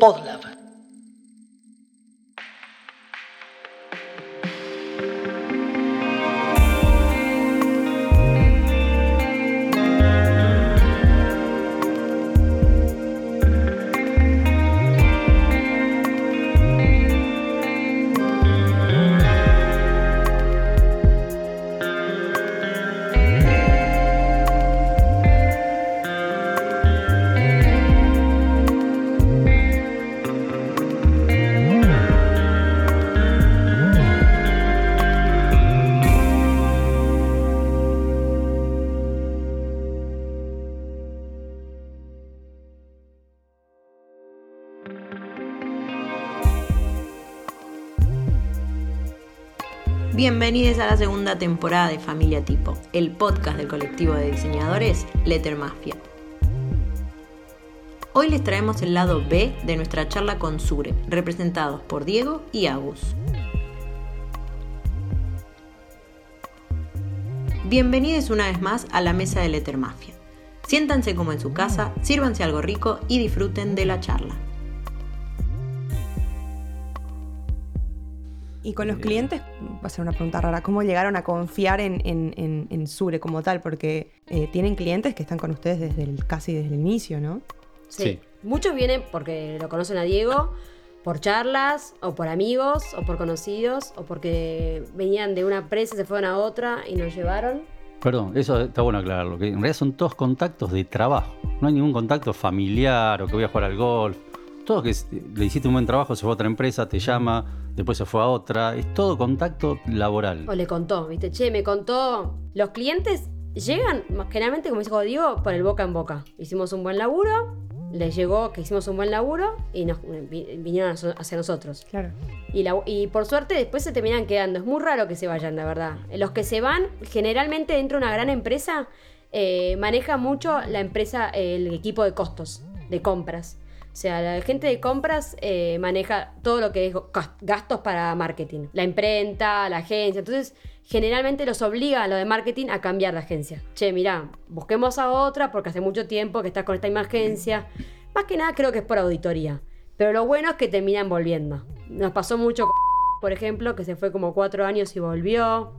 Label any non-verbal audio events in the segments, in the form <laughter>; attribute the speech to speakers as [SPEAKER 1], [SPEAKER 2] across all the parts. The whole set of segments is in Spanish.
[SPEAKER 1] Podlab.
[SPEAKER 2] Bienvenidos a la segunda temporada de Familia Tipo, el podcast del colectivo de diseñadores Letter Mafia. Hoy les traemos el lado B de nuestra charla con Sure, representados por Diego y Agus. Bienvenidos una vez más a la mesa de Letter Mafia. Siéntanse como en su casa, sírvanse algo rico y disfruten de la charla.
[SPEAKER 3] Y con los clientes, va a ser una pregunta rara, ¿cómo llegaron a confiar en, en, en, Sure como tal? Porque eh, tienen clientes que están con ustedes desde el, casi desde el inicio, ¿no?
[SPEAKER 4] Sí. Muchos vienen porque lo conocen a Diego, por charlas, o por amigos, o por conocidos, o porque venían de una empresa, se fueron a otra y nos llevaron.
[SPEAKER 5] Perdón, eso está bueno aclararlo, que en realidad son todos contactos de trabajo. No hay ningún contacto familiar o que voy a jugar al golf. Todos que le hiciste un buen trabajo, se fue a otra empresa, te llama, después se fue a otra. Es todo contacto laboral.
[SPEAKER 4] O le contó, ¿viste? Che, me contó. Los clientes llegan, generalmente, como dijo Diego, por el boca en boca. Hicimos un buen laburo, les llegó que hicimos un buen laburo y nos vinieron hacia nosotros.
[SPEAKER 3] Claro.
[SPEAKER 4] Y, y, por suerte después se terminan quedando. Es muy raro que se vayan, la verdad. Los que se van, generalmente dentro de una gran empresa, eh, maneja mucho la empresa, el equipo de costos, de compras. O sea, la gente de compras eh, maneja todo lo que es gastos para marketing. La imprenta, la agencia. Entonces, generalmente los obliga a lo de marketing a cambiar de agencia. Che, mira, busquemos a otra porque hace mucho tiempo que estás con esta misma agencia. Más que nada creo que es por auditoría. Pero lo bueno es que terminan volviendo. Nos pasó mucho con por ejemplo, que se fue como cuatro años y volvió.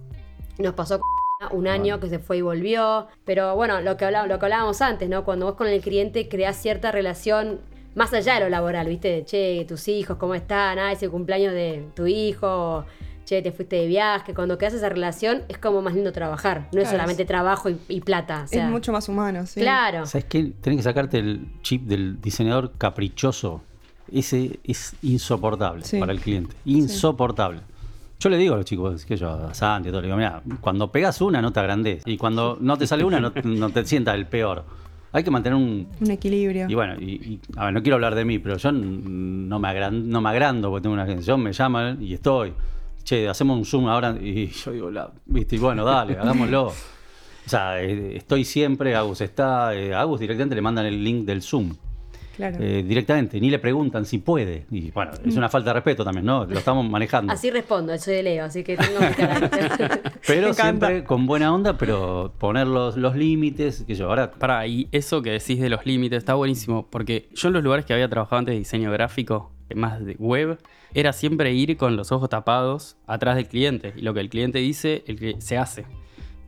[SPEAKER 4] Nos pasó con un año que se fue y volvió. Pero bueno, lo que, hablábamos, lo que hablábamos antes, ¿no? Cuando vos con el cliente creás cierta relación más allá de lo laboral, ¿viste? Che, tus hijos, ¿cómo están? Ah, ese cumpleaños de tu hijo. Che, te fuiste de viaje. Cuando quedas esa relación es como más lindo trabajar. No es solamente trabajo y, plata.
[SPEAKER 3] es mucho más humano, sí.
[SPEAKER 4] Claro.
[SPEAKER 5] ¿Sabes qué? Tenés que sacarte el chip del diseñador caprichoso. Ese es insoportable para el cliente. Insoportable. Yo le digo a los chicos, que yo, a Santi, todo, le digo, mira, cuando pegas una no te agrandes. Y cuando no te sale una no, no te sientas el peor hay que mantener un,
[SPEAKER 3] un equilibrio.
[SPEAKER 5] Y bueno, y, a ver, no quiero hablar de mí, pero yo no me, agrando, no me agrando porque tengo una agencia. Yo me llaman y estoy. Che, hacemos un Zoom ahora. Y <laughs> yo digo, la, viste, y bueno, dale, <laughs> hagámoslo. O sea, eh, estoy siempre, Agus está, eh, Agus directamente le mandan el link del Zoom. Eh, directamente, ni le preguntan si puede. Y bueno, es una falta de respeto también, ¿no? Lo estamos manejando.
[SPEAKER 4] Así respondo, soy de Leo, así que tengo que <laughs>
[SPEAKER 5] Pero siempre con buena onda, pero poner los, límites, que yo ahora...
[SPEAKER 6] Para, y eso que decís de los límites está buenísimo, porque yo en los lugares que había trabajado antes de diseño gráfico, más de web, era siempre ir con los ojos tapados atrás del cliente. Y lo que el cliente dice, el que se hace.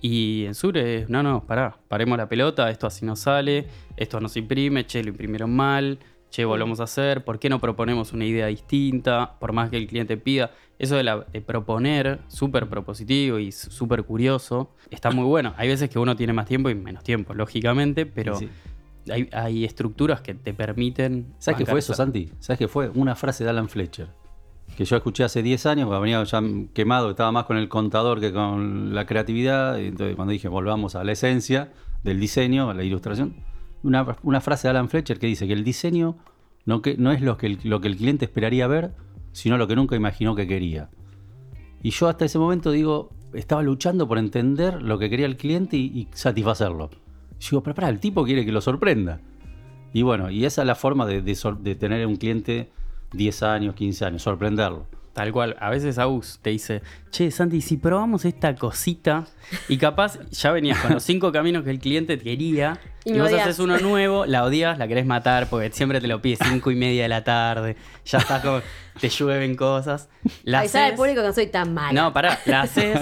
[SPEAKER 6] Y en Sure no, no, pará, paremos la pelota, esto así no sale, esto no se imprime, che, lo imprimieron mal, che, volvemos a hacer, ¿por qué no proponemos una idea distinta? Por más que el cliente pida. Eso de, la, de proponer, súper propositivo y súper curioso, está muy bueno. Hay veces que uno tiene más tiempo y menos tiempo, lógicamente, pero Hay, estructuras que te permiten...
[SPEAKER 5] ¿Sabes qué fue eso, Santi? ¿Sabes qué fue? Una frase de Alan Fletcher que yo escuché hace 10 años, cuando venía ya quemado, estaba más con el contador que con la creatividad. entonces, cuando dije volvamos a la esencia del diseño, a la ilustración, una, frase de Alan Fletcher que dice que el diseño no, que, no es lo que, el, lo que el cliente esperaría ver, sino lo que nunca imaginó que quería. Y yo hasta ese momento digo, estaba luchando por entender lo que quería el cliente y, satisfacerlo. Y digo, pero para, el tipo quiere que lo sorprenda. Y bueno, y esa es la forma de, de tener un cliente 10 años, 15 años, sorprenderlo.
[SPEAKER 6] Tal cual. A veces Agus te dice, che, Santi, si probamos esta cosita y capaz ya venías con los cinco caminos que el cliente quería
[SPEAKER 4] Y
[SPEAKER 6] vos
[SPEAKER 4] odias.
[SPEAKER 6] haces uno nuevo, la odias, la querés matar porque siempre te lo pide cinco y media de la tarde, ya estás como, te llueven cosas. La
[SPEAKER 4] Avisar al
[SPEAKER 6] haces-
[SPEAKER 4] público que no soy tan mala.
[SPEAKER 6] no, pará, la haces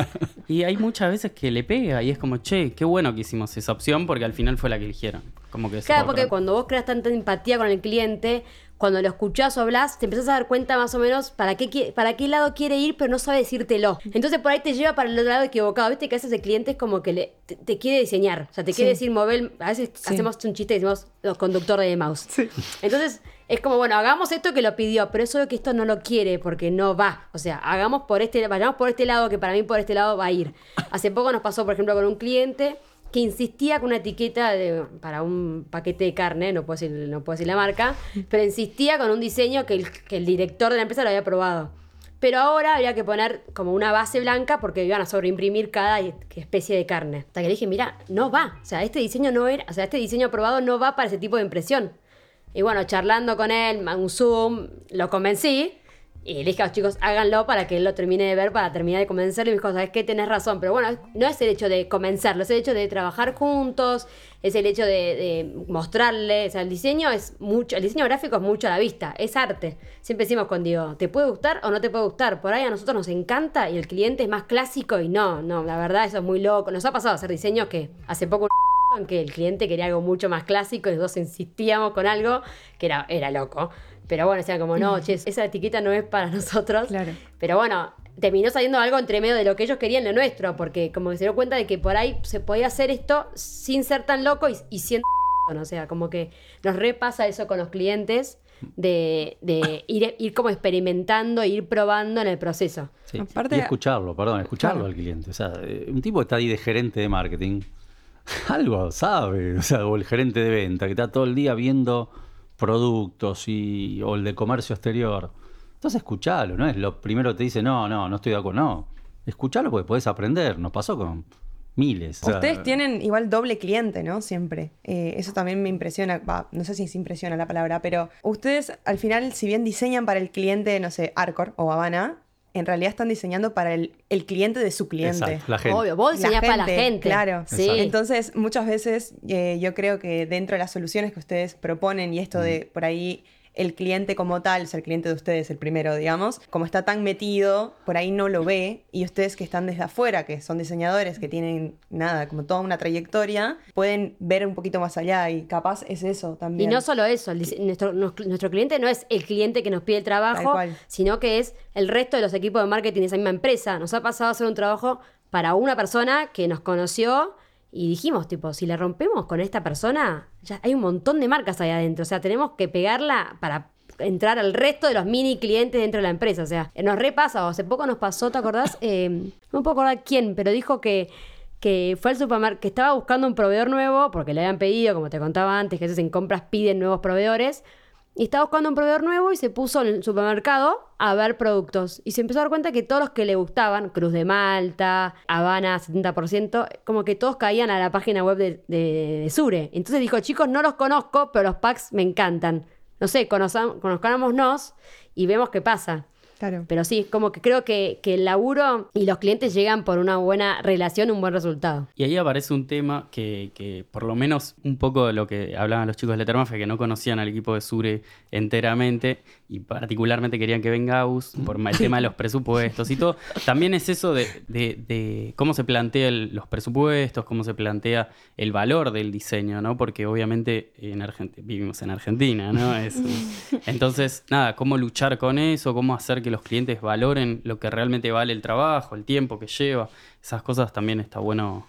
[SPEAKER 6] y hay muchas veces que le pega y es como, che, qué bueno que hicimos esa opción porque al final fue la que eligieron. Como que es
[SPEAKER 4] Claro, porque cuando vos creas tanta empatía con el cliente, cuando lo escuchás o hablas, te empezás a dar cuenta más o menos para qué, para qué lado quiere ir, pero no sabe decírtelo. Entonces por ahí te lleva para el otro lado equivocado. Viste que a veces el cliente es como que le, te, te quiere diseñar. O sea, te quiere
[SPEAKER 3] Sí.
[SPEAKER 4] decir mover. A veces
[SPEAKER 3] Sí.
[SPEAKER 4] hacemos un chiste y decimos los conductor de mouse. Entonces es como, bueno, hagamos esto que lo pidió, pero eso que esto no lo quiere porque no va. O sea, hagamos por este, vayamos por este lado que para mí por este lado va a ir. Hace poco nos pasó, por ejemplo, con un cliente que insistía con una etiqueta de, para un paquete de carne, no puedo, decir, no puedo decir la marca, pero insistía con un diseño que el, que el director de la empresa lo había probado. Pero ahora había que poner como una base blanca porque iban a sobreimprimir cada especie de carne. Hasta que le dije, mira, no va. O sea, este diseño no era, o sea, este diseño aprobado no va para ese tipo de impresión. Y bueno, charlando con él, un Zoom, lo convencí. Y le dije a los chicos, háganlo para que él lo termine de ver, para terminar de convencerlo. Y me dijo, ¿sabes qué? Tenés razón. Pero bueno, no es el hecho de convencerlo, es el hecho de trabajar juntos, es el hecho de, mostrarle. O sea, el diseño es mucho, el diseño gráfico es mucho a la vista, es arte. Siempre decimos con Diego, ¿te puede gustar o no te puede gustar? Por ahí a nosotros nos encanta y el cliente es más clásico y no, no, la verdad eso es muy loco. Nos ha pasado hacer diseños que hace poco <laughs> que el cliente quería algo mucho más clásico y nosotros insistíamos con algo que era, era loco. Pero bueno, decían como, no, che, esa etiqueta no es para nosotros.
[SPEAKER 3] Claro.
[SPEAKER 4] Pero bueno, terminó saliendo algo entre medio de lo que ellos querían lo nuestro, porque como que se dio cuenta de que por ahí se podía hacer esto sin ser tan loco y, y siendo... <laughs> O sea, como que nos repasa eso con los clientes de, de ir, ir como experimentando, e ir probando en el proceso.
[SPEAKER 5] Sí,
[SPEAKER 3] Aparte-
[SPEAKER 5] y escucharlo, perdón, escucharlo
[SPEAKER 3] Claro.
[SPEAKER 5] al cliente. O sea, eh, un tipo que está ahí de gerente de marketing, <laughs> algo sabe, o sea, o el gerente de venta, que está todo el día viendo productos y, o el de comercio exterior. Entonces escuchalo, ¿no? Es lo primero que te dice, no, no, no estoy de acuerdo. No, escuchalo porque podés aprender. Nos pasó con miles.
[SPEAKER 3] Ustedes tienen igual doble cliente, ¿no? Siempre. Eh, eso también me impresiona, no sé si se impresiona la palabra, pero ustedes al final, si bien diseñan para el cliente, no sé, Arcor o Habana, en realidad están diseñando para el, el cliente de su cliente.
[SPEAKER 5] Exacto, la gente.
[SPEAKER 4] Obvio, vos diseñás para la
[SPEAKER 3] gente. Claro.
[SPEAKER 4] Sí.
[SPEAKER 3] Entonces, muchas veces eh, yo creo que dentro de las soluciones que ustedes proponen y esto de por ahí el cliente como tal, o sea, el cliente de ustedes, el primero, digamos, como está tan metido, por ahí no lo ve, y ustedes que están desde afuera, que son diseñadores, que tienen nada, como toda una trayectoria, pueden ver un poquito más allá y capaz es eso
[SPEAKER 4] Y
[SPEAKER 3] también.
[SPEAKER 4] no solo eso, el nuestro, nuestro cliente no es el cliente que nos pide el trabajo, sino que es el resto de los equipos de marketing de esa misma empresa. Nos ha pasado a hacer un trabajo para una persona que nos conoció y dijimos, tipo, si la rompemos con esta persona, ya hay un montón de marcas ahí adentro. O sea, tenemos que pegarla para entrar al resto de los mini clientes dentro de la empresa. O sea, nos repasa, o hace poco nos pasó, ¿te acordás? <laughs> Eh, no puedo acordar quién, pero dijo que que fue al supermercado, que estaba buscando un proveedor nuevo, porque le habían pedido, como te contaba antes, que a veces en compras piden nuevos proveedores, y estaba buscando un proveedor nuevo y se puso en el supermercado a ver productos. Y se empezó a dar cuenta que todos los que le gustaban, Cruz de Malta, Habana 70%, como que todos caían a la página web de, Sure. Entonces dijo, chicos, no los conozco, pero los packs me encantan. No sé, conozcámonos y vemos qué pasa.
[SPEAKER 3] Claro.
[SPEAKER 4] Pero sí, como que creo que, que el laburo y los clientes llegan por una buena relación, un buen resultado.
[SPEAKER 6] Y ahí aparece un tema que, que por lo menos un poco de lo que hablaban los chicos de Lettermafia, que no conocían al equipo de Sure enteramente y particularmente querían que venga Aus por el <laughs> tema de los presupuestos y todo. También es eso de, de- de cómo se plantean los presupuestos, cómo se plantea el valor del diseño, ¿no? Porque obviamente en Argent- vivimos en Argentina, ¿no? Es <laughs> entonces, nada, cómo luchar con eso, cómo hacer que los clientes valoren lo que realmente vale el trabajo, el tiempo que lleva. Esas cosas también está bueno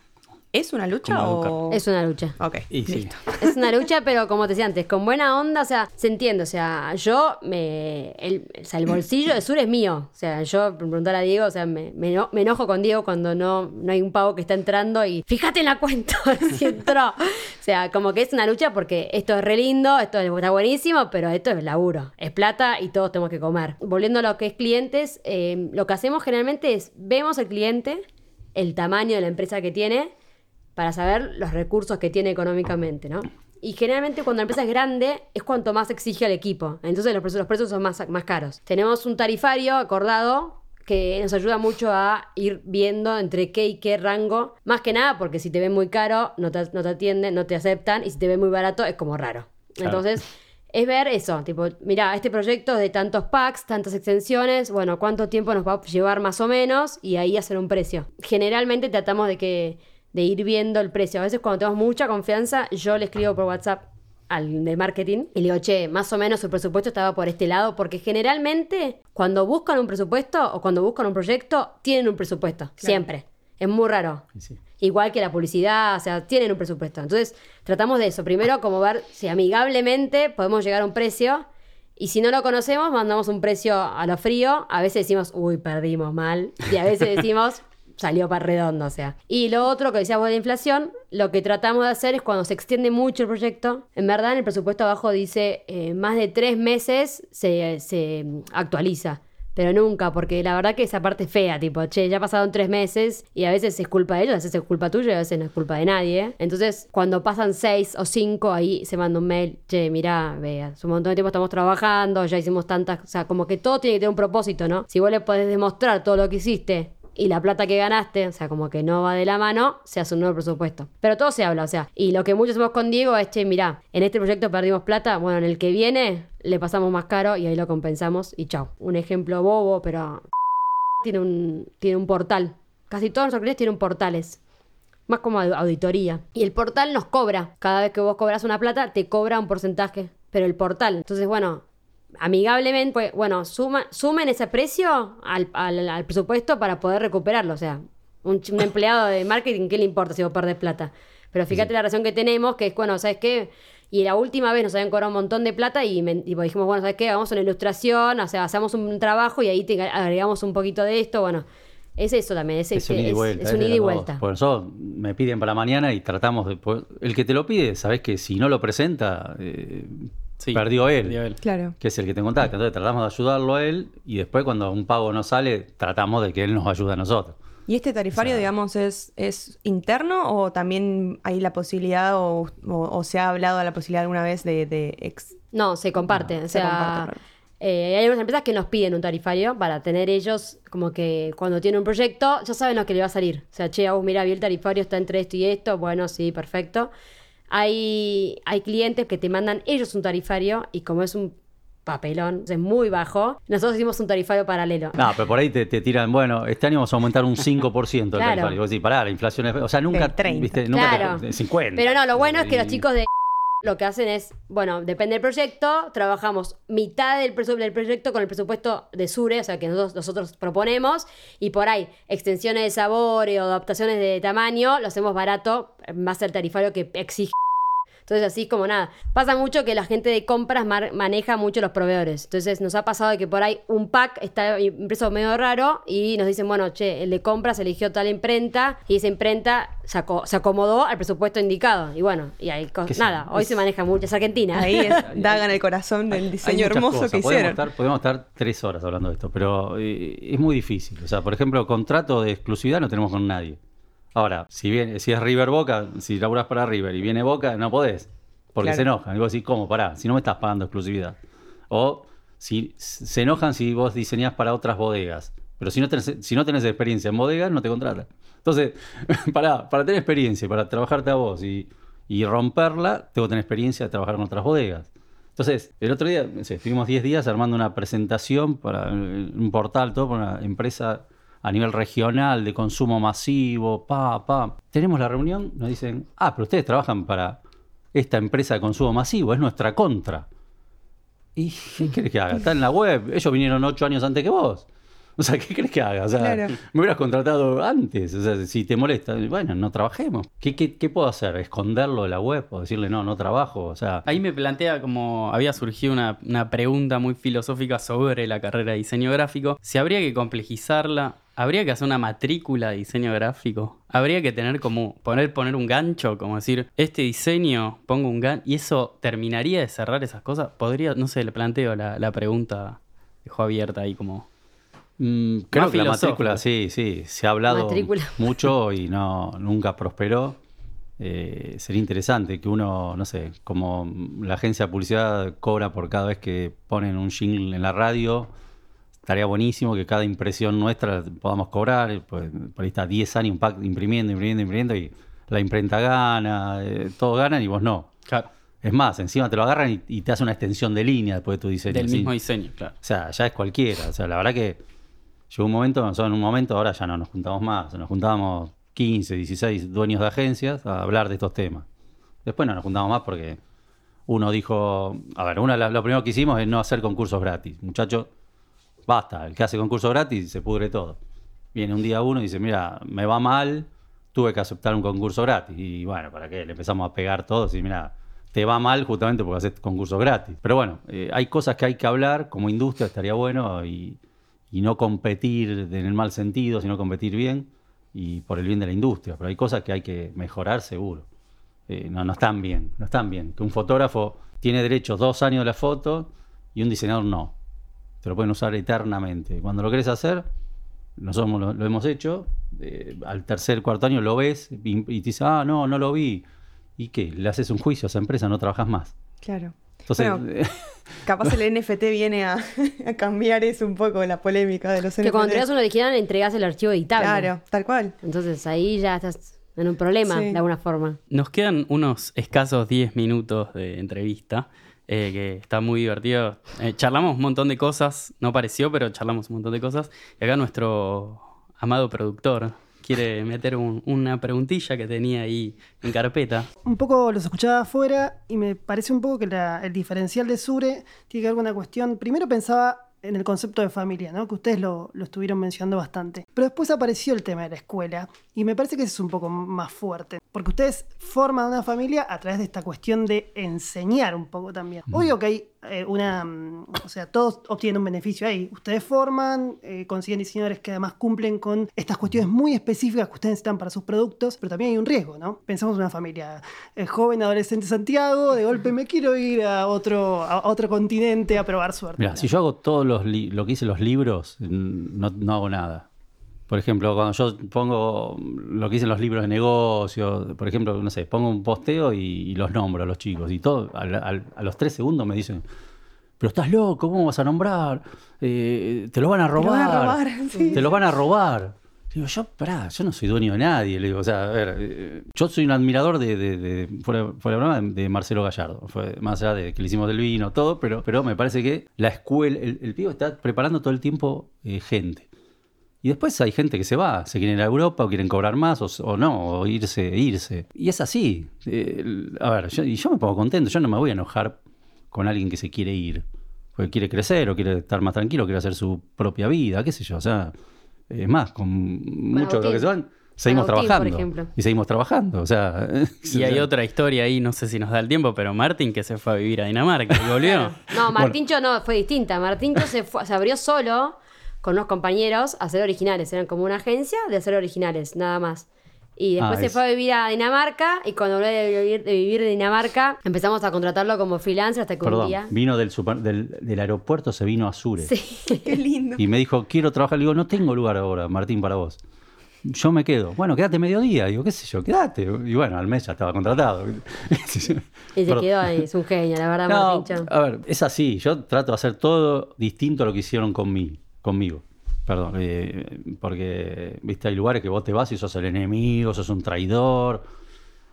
[SPEAKER 3] ¿Es una lucha o...?
[SPEAKER 4] Es una lucha.
[SPEAKER 3] Ok.
[SPEAKER 5] Y sí.
[SPEAKER 3] listo.
[SPEAKER 4] Es una lucha, pero como te decía antes, con buena onda, o sea, se entiende. O sea, yo, me, el, o sea, el bolsillo de Sur es mío. O sea, yo, por preguntar a Diego, o sea, me, me eno- me enojo con Diego cuando no, no hay un pago que está entrando y fíjate en la cuenta <laughs> si entró. O sea, como que es una lucha porque esto es re lindo, esto está buenísimo, pero esto es laburo. Es plata y todos tenemos que comer. Volviendo a lo que es clientes, eh, lo que hacemos generalmente es vemos al cliente, el tamaño de la empresa que tiene, para saber los recursos que tiene económicamente, ¿no? Y generalmente cuando la empresa es grande es cuanto más exige al equipo. Entonces los precios, los precios son más, más caros. Tenemos un tarifario acordado que nos ayuda mucho a ir viendo entre qué y qué rango. Más que nada porque si te ven muy caro, no te, no te atienden, no te aceptan. Y si te ven muy barato, es como raro.
[SPEAKER 6] Claro.
[SPEAKER 4] Entonces, es ver eso. Tipo, mira, este proyecto es de tantos packs, tantas extensiones. Bueno, cuánto tiempo nos va a llevar más o menos. Y ahí hacer un precio. Generalmente tratamos de que de ir viendo el precio. A veces cuando tenemos mucha confianza, yo le escribo por WhatsApp al de marketing y le digo, che, más o menos su presupuesto estaba por este lado, porque generalmente cuando buscan un presupuesto o cuando buscan un proyecto, tienen un presupuesto, siempre. Es muy raro.
[SPEAKER 5] Sí.
[SPEAKER 4] Igual que la publicidad, o sea, tienen un presupuesto. Entonces, tratamos de eso. Primero, como ver si amigablemente podemos llegar a un precio. Y si no lo conocemos, mandamos un precio a lo frío. A veces decimos, uy, perdimos mal. Y a veces <laughs> decimos, salió para redondo, o sea. Y lo otro que decíamos de la inflación, lo que tratamos de hacer es cuando se extiende mucho el proyecto, en verdad en el presupuesto abajo dice eh, más de tres meses se, se actualiza. Pero nunca, porque la verdad que esa parte es fea, tipo, che, ya pasaron tres meses y a veces es culpa de ellos, a veces es culpa tuya y a veces no es culpa de nadie. Entonces, cuando pasan seis o cinco, ahí se manda un mail, che, mirá, vea, hace un montón de tiempo estamos trabajando, ya hicimos tantas, o sea, como que todo tiene que tener un propósito, ¿no? Si vos le podés demostrar todo lo que hiciste y la plata que ganaste, o sea, como que no va de la mano, se hace un nuevo presupuesto. Pero todo se habla, o sea, y lo que muchos hacemos con Diego es, che, mirá, en este proyecto perdimos plata, bueno, en el que viene le pasamos más caro y ahí lo compensamos y chao. Un ejemplo bobo, pero tiene un, tiene un portal. Casi todos nuestros clientes tienen portales. Más como au- auditoría. Y el portal nos cobra. Cada vez que vos cobras una plata, te cobra un porcentaje. Pero el portal. Entonces, bueno, amigablemente, pues, bueno, suma, sumen ese precio al, al- al presupuesto para poder recuperarlo. O sea, un, empleado de marketing, ¿qué le importa si vos perdés plata? Pero fíjate la relación que tenemos, que es, bueno, ¿sabes qué? Y la última vez nos habían cobrado un montón de plata y, me- y dijimos, bueno, ¿sabes qué? Vamos a una ilustración, o sea, hacemos un trabajo y ahí te agregamos un poquito de esto. Bueno, es eso también, es,
[SPEAKER 5] Es
[SPEAKER 4] este,
[SPEAKER 5] un ida y vuelta.
[SPEAKER 4] es
[SPEAKER 5] es
[SPEAKER 4] un ida y vuelta.
[SPEAKER 5] Por eso me piden para mañana y tratamos de. po- El que te lo pide, sabes que si no lo presenta, eh,
[SPEAKER 6] Sí,
[SPEAKER 5] perdió él.
[SPEAKER 6] perdió él.
[SPEAKER 3] Claro.
[SPEAKER 5] Que es el que te contacta. Entonces tratamos de ayudarlo a él y después, cuando un pago no sale, tratamos de que él nos ayude a nosotros.
[SPEAKER 3] ¿Y este tarifario,
[SPEAKER 5] O sea-
[SPEAKER 3] digamos, es, es interno o también hay la posibilidad o, o- o se ha hablado de la posibilidad alguna vez de, de ex...
[SPEAKER 4] No, se comparte. o
[SPEAKER 3] se
[SPEAKER 4] sea,
[SPEAKER 3] comparte, claro.
[SPEAKER 4] eh, hay algunas empresas que nos piden un tarifario para tener ellos como que cuando tienen un proyecto ya saben lo que le va a salir. O sea, che, vos mira, vi el tarifario está entre esto y esto. Bueno, sí, perfecto. Hay, hay clientes que te mandan ellos un tarifario y como es un papelón, es muy bajo, nosotros hicimos un tarifario paralelo.
[SPEAKER 5] No, pero por ahí te, te tiran, bueno, este año vamos a aumentar un 5% el
[SPEAKER 4] Claro.
[SPEAKER 5] tarifario. Y vos decís, pará, la inflación es. O sea, nunca.
[SPEAKER 3] Del 30.
[SPEAKER 5] ¿viste? Nunca te-
[SPEAKER 4] Claro.
[SPEAKER 5] de 50.
[SPEAKER 4] Pero no, lo bueno es que los chicos de lo que hacen es, bueno, depende del proyecto, trabajamos mitad del, del proyecto con el presupuesto de Sure, o sea, que nosotros, nosotros proponemos, y por ahí, extensiones de sabores o adaptaciones de tamaño, lo hacemos barato, más el tarifario que exige. Entonces, así es como nada. Pasa mucho que la gente de compras mar- maneja mucho los proveedores. Entonces, nos ha pasado de que por ahí un pack está impreso medio raro y nos dicen, bueno, che, el de compras eligió tal imprenta y esa imprenta se, aco- se acomodó al presupuesto indicado. Y bueno, y ahí, nada, hoy
[SPEAKER 5] es-
[SPEAKER 4] se maneja mucho, es Argentina.
[SPEAKER 3] Ahí es, <laughs> dagan el corazón del diseño hermoso
[SPEAKER 5] cosas.
[SPEAKER 3] que
[SPEAKER 5] Podemos
[SPEAKER 3] hicieron.
[SPEAKER 5] estar, podemos estar tres horas hablando de esto, pero eh, es muy difícil. O sea, por ejemplo, contrato de exclusividad no tenemos con nadie. Ahora, si viene, si es River Boca, si laburas para River y viene Boca, no podés. Porque
[SPEAKER 3] Claro.
[SPEAKER 5] se enojan. Y vos decís, ¿cómo? Pará, si no me estás pagando exclusividad. O si se enojan si vos diseñás para otras bodegas. Pero si no tenés, si no tenés experiencia en bodegas, no te contratan. Entonces, <laughs> pará, para tener experiencia, para trabajarte a vos y, y romperla, tengo que tener experiencia de trabajar con otras bodegas. Entonces, el otro día, no sé, estuvimos 10 días armando una presentación para un portal, todo para una empresa a nivel regional de consumo masivo, pa, pa. Tenemos la reunión, nos dicen, ah, pero ustedes trabajan para esta empresa de consumo masivo, es nuestra contra. ¿Y qué querés que haga? Está en la web, ellos vinieron ocho años antes que vos. O sea, ¿qué crees que haga? O sea,
[SPEAKER 3] Claro.
[SPEAKER 5] me hubieras contratado antes. O sea, si te molesta, bueno, no trabajemos. ¿Qué, qué, qué puedo hacer? ¿Esconderlo de la web? ¿O decirle no, no trabajo? O sea,
[SPEAKER 6] Ahí me plantea como había surgido una, una pregunta muy filosófica sobre la carrera de diseño gráfico. Si habría que complejizarla, habría que hacer una matrícula de diseño gráfico. Habría que tener como poner, poner un gancho, como decir, este diseño, pongo un gancho, y eso terminaría de cerrar esas cosas. Podría, no sé, le planteo la, la pregunta, dejó abierta ahí como.
[SPEAKER 5] Mm, creo
[SPEAKER 6] Más
[SPEAKER 5] que la matrícula, sí, sí, se ha hablado
[SPEAKER 4] Matrícula. <laughs>
[SPEAKER 5] mucho y no nunca prosperó. eh, sería interesante que uno, no sé, como la agencia de publicidad cobra por cada vez que ponen un jingle en la radio, estaría buenísimo que cada impresión nuestra podamos cobrar, pues por ahí está 10 años imprimiendo, imprimiendo, imprimiendo y la imprenta gana, eh, todos ganan y vos no.
[SPEAKER 6] Claro.
[SPEAKER 5] Es más, encima te lo agarran y, y te hace una extensión de línea después de tu diseño.
[SPEAKER 6] Del
[SPEAKER 5] sí.
[SPEAKER 6] mismo diseño, claro.
[SPEAKER 5] O sea, ya es cualquiera. O sea, la verdad que llegó un momento, nosotros en un momento, ahora ya no nos juntamos más. Nos juntábamos 15, 16 dueños de agencias a hablar de estos temas. Después no nos juntamos más porque uno dijo, a ver, una, lo primero que hicimos es no hacer concursos gratis. Muchachos, basta, el que hace concurso gratis se pudre todo. Viene un día uno y dice, mira, me va mal, tuve que aceptar un concurso gratis. Y bueno, ¿para qué? Le empezamos a pegar todos y mira, te va mal justamente porque haces concursos gratis. Pero bueno, eh, hay cosas que hay que hablar como industria, estaría bueno, y, y no competir en el mal sentido, sino competir bien y por el bien de la industria. Pero hay cosas que hay que mejorar seguro. Eh, no, están bien, no están bien. Que un fotógrafo tiene derecho dos años de la foto y un diseñador no. Te lo pueden usar eternamente. Cuando lo querés hacer, nosotros lo, lo hemos hecho, eh, al tercer, cuarto año lo ves y, y te dices, ah, no, no lo vi. ¿Y qué? Le haces un juicio a esa empresa, no trabajas más.
[SPEAKER 3] Claro.
[SPEAKER 5] Entonces,
[SPEAKER 3] Bueno, <laughs> Capaz el NFT viene a, <laughs> a cambiar eso un poco, la polémica de los
[SPEAKER 4] Que
[SPEAKER 3] NFT.
[SPEAKER 4] cuando entregas un original, entregas el archivo editable.
[SPEAKER 3] Claro, tal cual.
[SPEAKER 4] Entonces ahí ya estás en un problema,
[SPEAKER 3] Sí.
[SPEAKER 4] de alguna forma.
[SPEAKER 6] Nos quedan unos escasos 10 minutos de entrevista, eh, que está muy divertido. Eh, charlamos un montón de cosas, no pareció, pero charlamos un montón de cosas. Y acá nuestro amado productor quiere meter un- una preguntilla que tenía ahí en carpeta.
[SPEAKER 1] un poco los escuchaba afuera y me parece un poco que el diferencial de Sure tiene que ver con una cuestión. Primero pensaba en el concepto de familia, ¿no? que ustedes lo, lo estuvieron mencionando bastante. Pero después apareció el tema de la escuela y me parece que ese es un poco más fuerte, porque ustedes forman una familia a través de esta cuestión de enseñar un poco también. Obvio que hay eh, una, mm, o sea, todos obtienen un beneficio ahí. Ustedes forman, eh, consiguen diseñadores que además cumplen con estas cuestiones muy específicas que ustedes necesitan para sus productos, pero también hay un riesgo, ¿no? Pensamos en una familia eh, joven, adolescente Santiago, de golpe me quiero ir a otro, a otro continente a probar suerte.
[SPEAKER 5] Mira, si yo hago todo los lo que hice los libros, no, no hago nada. Por ejemplo, cuando yo pongo lo que dicen los libros de negocio, por ejemplo, no sé, pongo un posteo y, y los nombro a los chicos. Y todo, al- al- a los tres segundos me dicen, pero estás loco, ¿cómo vas a nombrar? Eh, te lo van a
[SPEAKER 3] Te lo
[SPEAKER 5] robar.
[SPEAKER 3] van a robar, <laughs> sí.
[SPEAKER 5] Te lo van a robar. Digo, yo, pará, yo no soy dueño de nadie. Le digo, o sea, a ver, eh, yo soy un admirador de, de, de- fuera, fuera de broma, de, de Marcelo Gallardo. Fue, más allá de que le hicimos del vino, todo, pero, pero me parece que la escuela, el, el pibe está preparando todo el tiempo eh, gente. Y después hay gente que se va, se quieren ir a Europa o quieren cobrar más o, o no, o irse, irse. Y es así. Eh, a ver, yo, y yo me pongo contento, yo no me voy a enojar con alguien que se quiere ir. Porque quiere crecer o quiere estar más tranquilo, quiere hacer su propia vida, qué sé yo. O sea, es más, con muchos de los que se van, seguimos
[SPEAKER 4] Agustín,
[SPEAKER 5] trabajando.
[SPEAKER 4] ejemplo.
[SPEAKER 5] Y seguimos trabajando. O sea, <laughs>
[SPEAKER 6] Y hay otra historia ahí, no sé si nos da el tiempo, pero Martín que se fue a vivir a Dinamarca y volvió. <laughs>
[SPEAKER 4] No, Martincho no, fue distinta. Martincho se, fue- se abrió solo con unos compañeros a hacer originales. Eran como una agencia de hacer originales, nada más. Y después
[SPEAKER 5] Ah,
[SPEAKER 4] se
[SPEAKER 5] es-
[SPEAKER 4] fue a vivir a Dinamarca y cuando habló de vivir, de vivir en Dinamarca empezamos a contratarlo como freelancer hasta que un
[SPEAKER 5] Perdón,
[SPEAKER 4] día...
[SPEAKER 5] vino del, super- del, del aeropuerto, se vino a Sure.
[SPEAKER 4] Sí. <laughs>
[SPEAKER 3] Qué lindo.
[SPEAKER 5] Y me dijo, quiero trabajar. Le digo, no tengo lugar ahora, Martín, para vos. Yo me quedo. Bueno, quédate mediodía. Digo, qué sé yo, quédate. Y bueno, al mes ya estaba contratado. <laughs>
[SPEAKER 4] Y se quedó ahí, es un genio, la verdad,
[SPEAKER 5] No,
[SPEAKER 4] Martincho.
[SPEAKER 5] a ver, es así. Yo trato de hacer todo distinto a lo que hicieron conmigo. Conmigo. Perdón, eh, porque, viste, hay lugares que vos te vas y sos el enemigo, sos un traidor.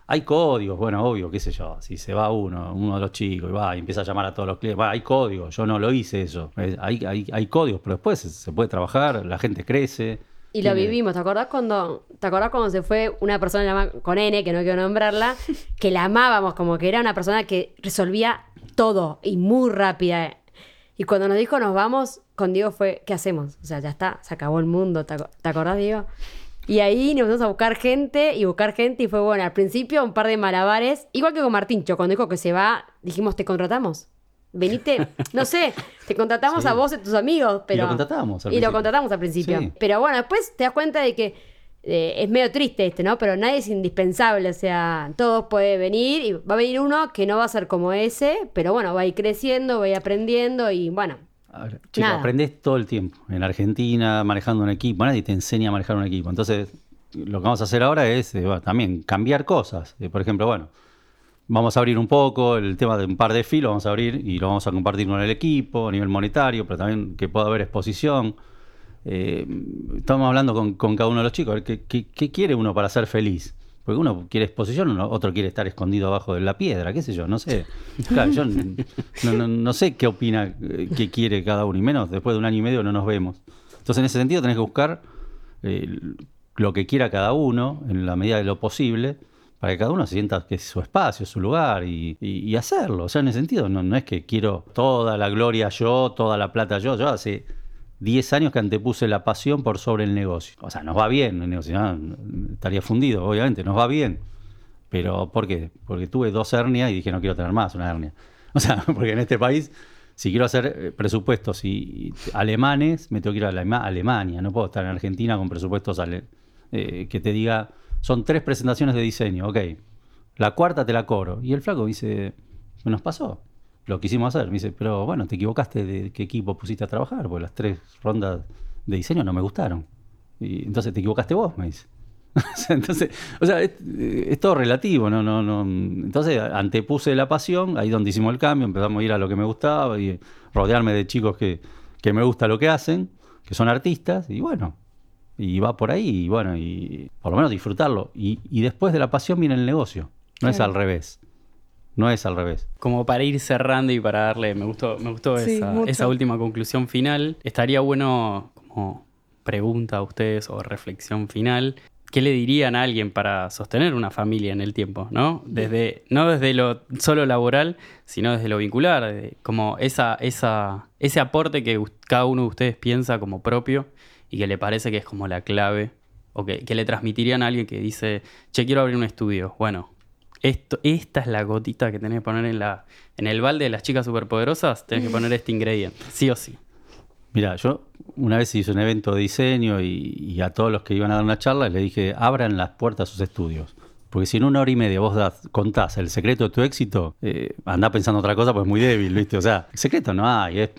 [SPEAKER 5] Hay códigos, bueno, obvio, qué sé yo. Si se va uno, uno de los chicos, y va y empieza a llamar a todos los clientes, va, hay códigos. Yo no lo hice eso. Eh, Hay, hay, hay códigos, pero después se, se puede trabajar, la gente crece.
[SPEAKER 4] Y lo vivimos, ¿te acordás cuando, ¿te acordás cuando se fue una persona llamada- con N, que no quiero nombrarla, <laughs> que la amábamos, como que era una persona que resolvía todo y muy rápida? Y cuando nos dijo nos vamos, con Diego fue, ¿qué hacemos? O sea, ya está, se acabó el mundo, ¿te, aco- ¿te acordás, Diego? Y ahí nos fuimos a buscar gente y buscar gente y fue bueno, al principio un par de malabares, igual que con Martincho, cuando dijo que se va, dijimos, te contratamos. Venite, no sé, te contratamos
[SPEAKER 5] Sí.
[SPEAKER 4] a vos y tus amigos, pero...
[SPEAKER 5] lo contratábamos al
[SPEAKER 4] Y lo contratamos al principio.
[SPEAKER 5] Sí.
[SPEAKER 4] Pero bueno, después te das cuenta de que eh, es medio triste este, ¿no? Pero nadie es indispensable, o sea, todos puede venir y va a venir uno que no va a ser como ese, pero bueno, va a ir creciendo, va a ir aprendiendo y bueno.
[SPEAKER 5] A ver, chico,
[SPEAKER 4] Nada.
[SPEAKER 5] aprendés todo el tiempo. En Argentina, manejando un equipo, nadie te enseña a manejar un equipo. Entonces, lo que vamos a hacer ahora es eh, bueno, también cambiar cosas. Eh, por ejemplo, bueno, vamos a abrir un poco el tema de un par de filos, vamos a abrir y lo vamos a compartir con el equipo a nivel monetario, pero también que pueda haber exposición. Eh, estamos hablando con, con cada uno de los chicos, a ver, ¿qué, qué- qué quiere uno para ser feliz? Porque uno quiere exposición, uno- otro quiere estar escondido abajo de la piedra, qué sé yo, no sé. Claro, yo no, sé qué opina, eh, qué quiere cada uno, y menos después de un año y medio no nos vemos. Entonces, en ese sentido, tenés que buscar eh, lo que quiera cada uno, en la medida de lo posible, para que cada uno se sienta que su espacio, su lugar, y hacerlo. O sea, en ese sentido, no, no es que quiero toda la gloria yo, toda la plata yo. Yo hace 10 años que antepuse la pasión por sobre el negocio. O sea, nos va bien el negocio, ¿no? estaría fundido, obviamente, nos va bien. Pero, ¿por qué? Porque tuve dos hernias y dije, no quiero tener más una hernia. <laughs> O sea, <laughs> porque en este país, si quiero hacer eh, presupuestos y, alemanes, me tengo que ir a Alema- Alemania. No puedo estar en Argentina con presupuestos eh, que te diga, son tres presentaciones de diseño, ok. La cuarta te la cobro. Y el flaco dice, ¿qué nos pasó? Lo quisimos hacer. Me dice, pero bueno, te equivocaste de qué equipo pusiste a trabajar, porque las tres rondas de diseño no me gustaron. Y entonces te equivocaste vos, me dice. <laughs> Entonces, o sea, es, es todo relativo, no, no, no. Entonces antepuse la pasión, ahí donde hicimos el cambio, empezamos a ir a lo que me gustaba y rodearme de chicos que, que me gusta lo que hacen, que son artistas, y bueno, y va por ahí, y bueno, y por lo menos disfrutarlo. Y, y después de la pasión viene el negocio, no es al revés. No es al revés.
[SPEAKER 6] Como para ir cerrando y para darle, me gustó, me gustó
[SPEAKER 3] Sí,
[SPEAKER 6] esa, última conclusión final. Estaría bueno como pregunta a ustedes o reflexión final. ¿Qué le dirían a alguien para sostener una familia en el tiempo? ¿no? Desde, no desde lo solo laboral, sino desde lo vincular, de- como esa, esa, ese aporte que cada uno de ustedes piensa como propio y que le parece que es como la clave, o que, que le transmitirían a alguien que dice, che, quiero abrir un estudio. Bueno, esto, esta es la gotita que tenés que poner en, la, en el balde de las chicas superpoderosas, tenés que poner este ingrediente, sí o sí.
[SPEAKER 5] Mira, yo una vez hice un evento de diseño y, a todos los que iban a dar una charla les dije, abran las puertas a sus estudios. Porque si en una hora y media vos das, contás el secreto de tu éxito, eh, pensando otra cosa, pues es muy débil, ¿viste? O sea, secreto no hay, es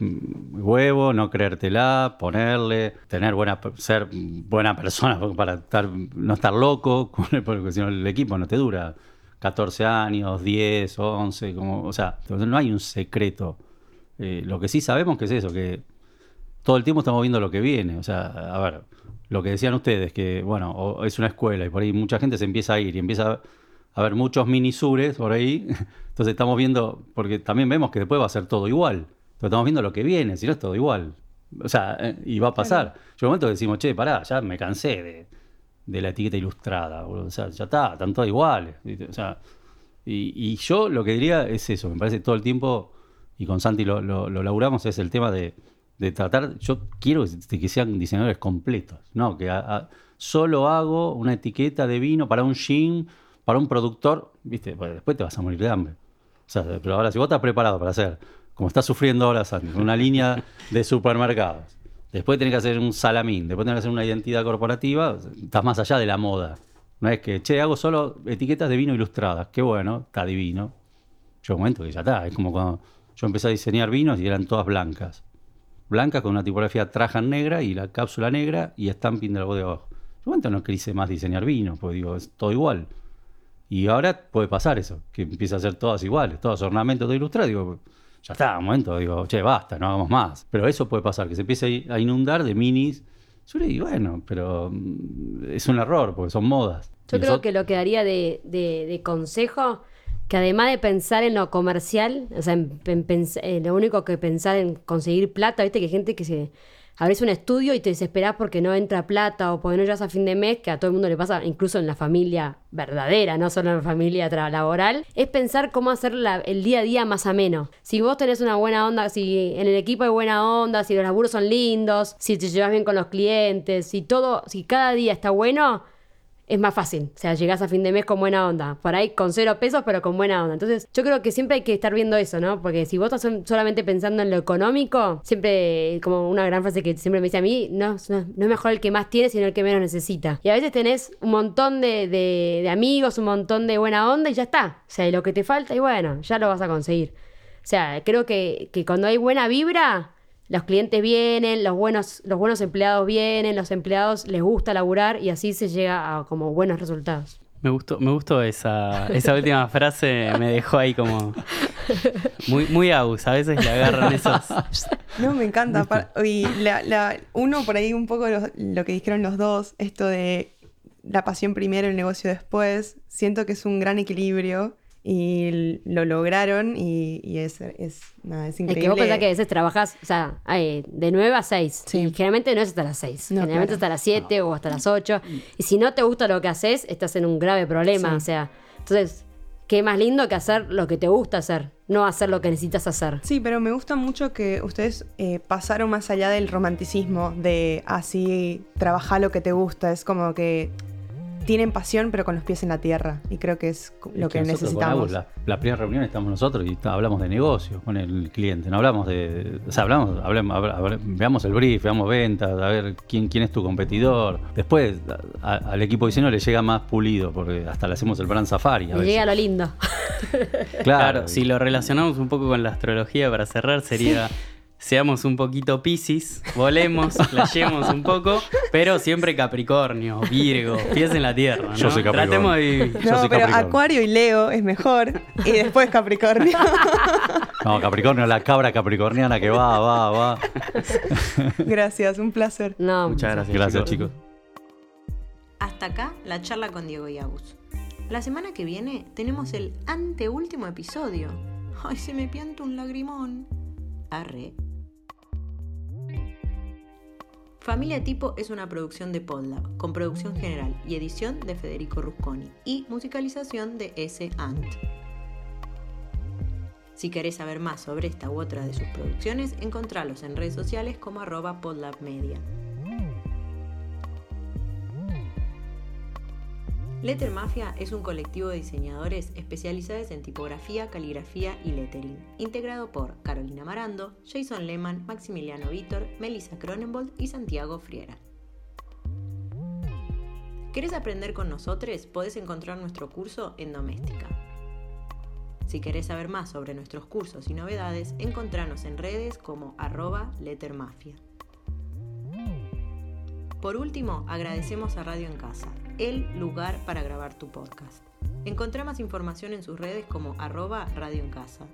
[SPEAKER 5] huevo, no creértela, ponerle, tener buena, ser buena persona <laughs> para estar, no estar loco, <laughs> porque si no el equipo no te dura 14 años, 10, 11, como, o sea, no hay un secreto. Eh, lo que sí sabemos que es eso, que todo el tiempo estamos viendo lo que viene. O sea, a ver, lo que decían ustedes, que bueno, es una escuela y por ahí mucha gente se empieza a ir y empieza a a haber muchos minisures por ahí. <laughs> Entonces estamos viendo, porque también vemos que después va a ser todo igual. Entonces estamos viendo lo que viene, si no es todo igual. O sea, eh, y va a pasar. Llega un momento que decimos, che, pará, ya me cansé de, de la etiqueta ilustrada. O sea, ya está, están todos iguales. O sea, y, y yo lo que diría es eso, me parece todo el tiempo, y con Santi lo, lo, lo laburamos, es el tema de, de tratar, yo quiero que, que sean diseñadores completos, ¿no? Que a- a- solo hago una etiqueta de vino para un gin, para un productor, ¿viste? Pues después te vas a morir de hambre. O sea, pero ahora si vos estás preparado para hacer, como estás sufriendo ahora Santi, una línea de supermercados, después tenés que hacer un salamín, después tenés que hacer una identidad corporativa, estás más allá de la moda. No es que, che, hago solo etiquetas de vino ilustradas. Qué bueno, está divino. Llega un momento que ya está. Es como cuando yo empecé a diseñar vinos y eran todas blancas. Blancas con una tipografía trajan negra y la cápsula negra y stamping de la voz de abajo. Un momento no quise más diseñar vinos, porque digo, es todo igual. Y ahora puede pasar eso, que empieza a ser todas iguales, todos ornamentos de ilustrar. Digo, ya está, un momento, digo, che, basta, no hagamos más. Pero eso puede pasar, que se empiece a inundar de minis. Yo le digo, bueno, pero mm, es un error, porque son modas.
[SPEAKER 4] Yo
[SPEAKER 5] Y
[SPEAKER 4] creo
[SPEAKER 5] eso-
[SPEAKER 4] que lo que daría de, de- de consejo, que además de pensar en lo comercial, o sea, en, en eh, lo único que pensar en conseguir plata, viste que hay gente que se abrís un estudio y te desesperás porque no entra plata o porque no llegas a fin de mes, que a todo el mundo le pasa, incluso en la familia verdadera, no solo en la familia laboral, es pensar cómo hacer la- el día a día más ameno. Si vos tenés una buena onda, si en el equipo hay buena onda, si los laburos son lindos, si te llevas bien con los clientes, si todo, si cada día está bueno, es más fácil. O sea, llegás a fin de mes con buena onda. Por ahí con cero pesos, pero con buena onda. Entonces, yo creo que siempre hay que estar viendo eso, ¿no? Porque si vos estás sol- solamente pensando en lo económico, siempre, como una gran frase que siempre me dice a mí, no, no, es mejor el que más tiene, sino el que menos necesita. Y a veces tenés un montón de, de- de amigos, un montón de buena onda y ya está. O sea, y lo que te falta, y bueno, ya lo vas a conseguir. O sea, creo que, que cuando hay buena vibra, los clientes vienen, los buenos, los buenos empleados vienen, los empleados les gusta laburar y así se llega a como buenos resultados.
[SPEAKER 6] Me gustó, me gustó esa, esa última <laughs> frase, me dejó ahí como muy, muy aus, a veces le agarran esos. <laughs>
[SPEAKER 3] No, me encanta. Y la- la- uno por ahí un poco lo, lo que dijeron los dos, esto de la pasión primero, el negocio después, siento que es un gran equilibrio y lo lograron y, y es, es, nada, es
[SPEAKER 4] Es
[SPEAKER 3] increíble.
[SPEAKER 4] que vos pensás que a veces trabajás, o sea, eh, de 9 a 6.
[SPEAKER 3] Sí.
[SPEAKER 4] Y generalmente no es hasta las 6.
[SPEAKER 3] No,
[SPEAKER 4] generalmente
[SPEAKER 3] claro.
[SPEAKER 4] hasta las 7 o hasta las 8. Y si no te gusta lo que haces, estás en un grave problema.
[SPEAKER 3] Sí.
[SPEAKER 4] O sea, entonces, qué más lindo que hacer lo que te gusta hacer, no hacer lo que necesitas hacer.
[SPEAKER 3] Sí, pero me gusta mucho que ustedes eh, pasaron más allá del romanticismo, de así trabajar lo que te gusta. Es como que tienen pasión, pero con los pies en la tierra. Y creo que es lo
[SPEAKER 5] Es
[SPEAKER 3] que, necesitamos.
[SPEAKER 5] La, la primera reunión estamos nosotros y hablamos de negocio con el cliente, no hablamos de. O sea, hablamos, veamos el brief, veamos ventas, a ver quién, quién es tu competidor. Después a- a- al equipo de diseño le llega más pulido, porque hasta le hacemos el brand safari. A veces.
[SPEAKER 4] llega lo lindo.
[SPEAKER 5] Claro,
[SPEAKER 6] Claro, si lo relacionamos un poco con la astrología para cerrar, sería seamos un poquito Piscis, volemos, <laughs> flasheemos un poco, pero siempre Capricornio, Virgo, pies en la tierra. ¿no?
[SPEAKER 5] Yo soy Capricornio.
[SPEAKER 6] Tratemos de
[SPEAKER 3] No,
[SPEAKER 5] soy
[SPEAKER 3] pero. Acuario y Leo es mejor. Y después Capricornio.
[SPEAKER 5] No, Capricornio, la cabra capricorniana que va, va, va.
[SPEAKER 3] Gracias, un placer.
[SPEAKER 4] No,
[SPEAKER 6] Muchas gracias.
[SPEAKER 5] Gracias, chicos.
[SPEAKER 2] Hasta acá la charla con Diego y Agus. La semana que viene tenemos el anteúltimo episodio. Ay, se me pianta un lagrimón. Arre. Familia Tipo es una producción de Podlab, con producción general y edición de Federico Rusconi y musicalización de S. Ant. Si querés saber más sobre esta u otra de sus producciones, encontralos en redes sociales como arroba podlabmedia. Letter Mafia es un colectivo de diseñadores especializados en tipografía, caligrafía y lettering, integrado por Carolina Marando, Jason Lehman, Maximiliano Vítor, Melissa Cronenbold y Santiago Friera. ¿Querés aprender con nosotros? Podés encontrar nuestro curso en Doméstica. Si querés saber más sobre nuestros cursos y novedades, encontranos en redes como arroba lettermafia. Por último, agradecemos a Radio en Casa, el lugar para grabar tu podcast. Encontrá más información en sus redes como arroba Radio en Casa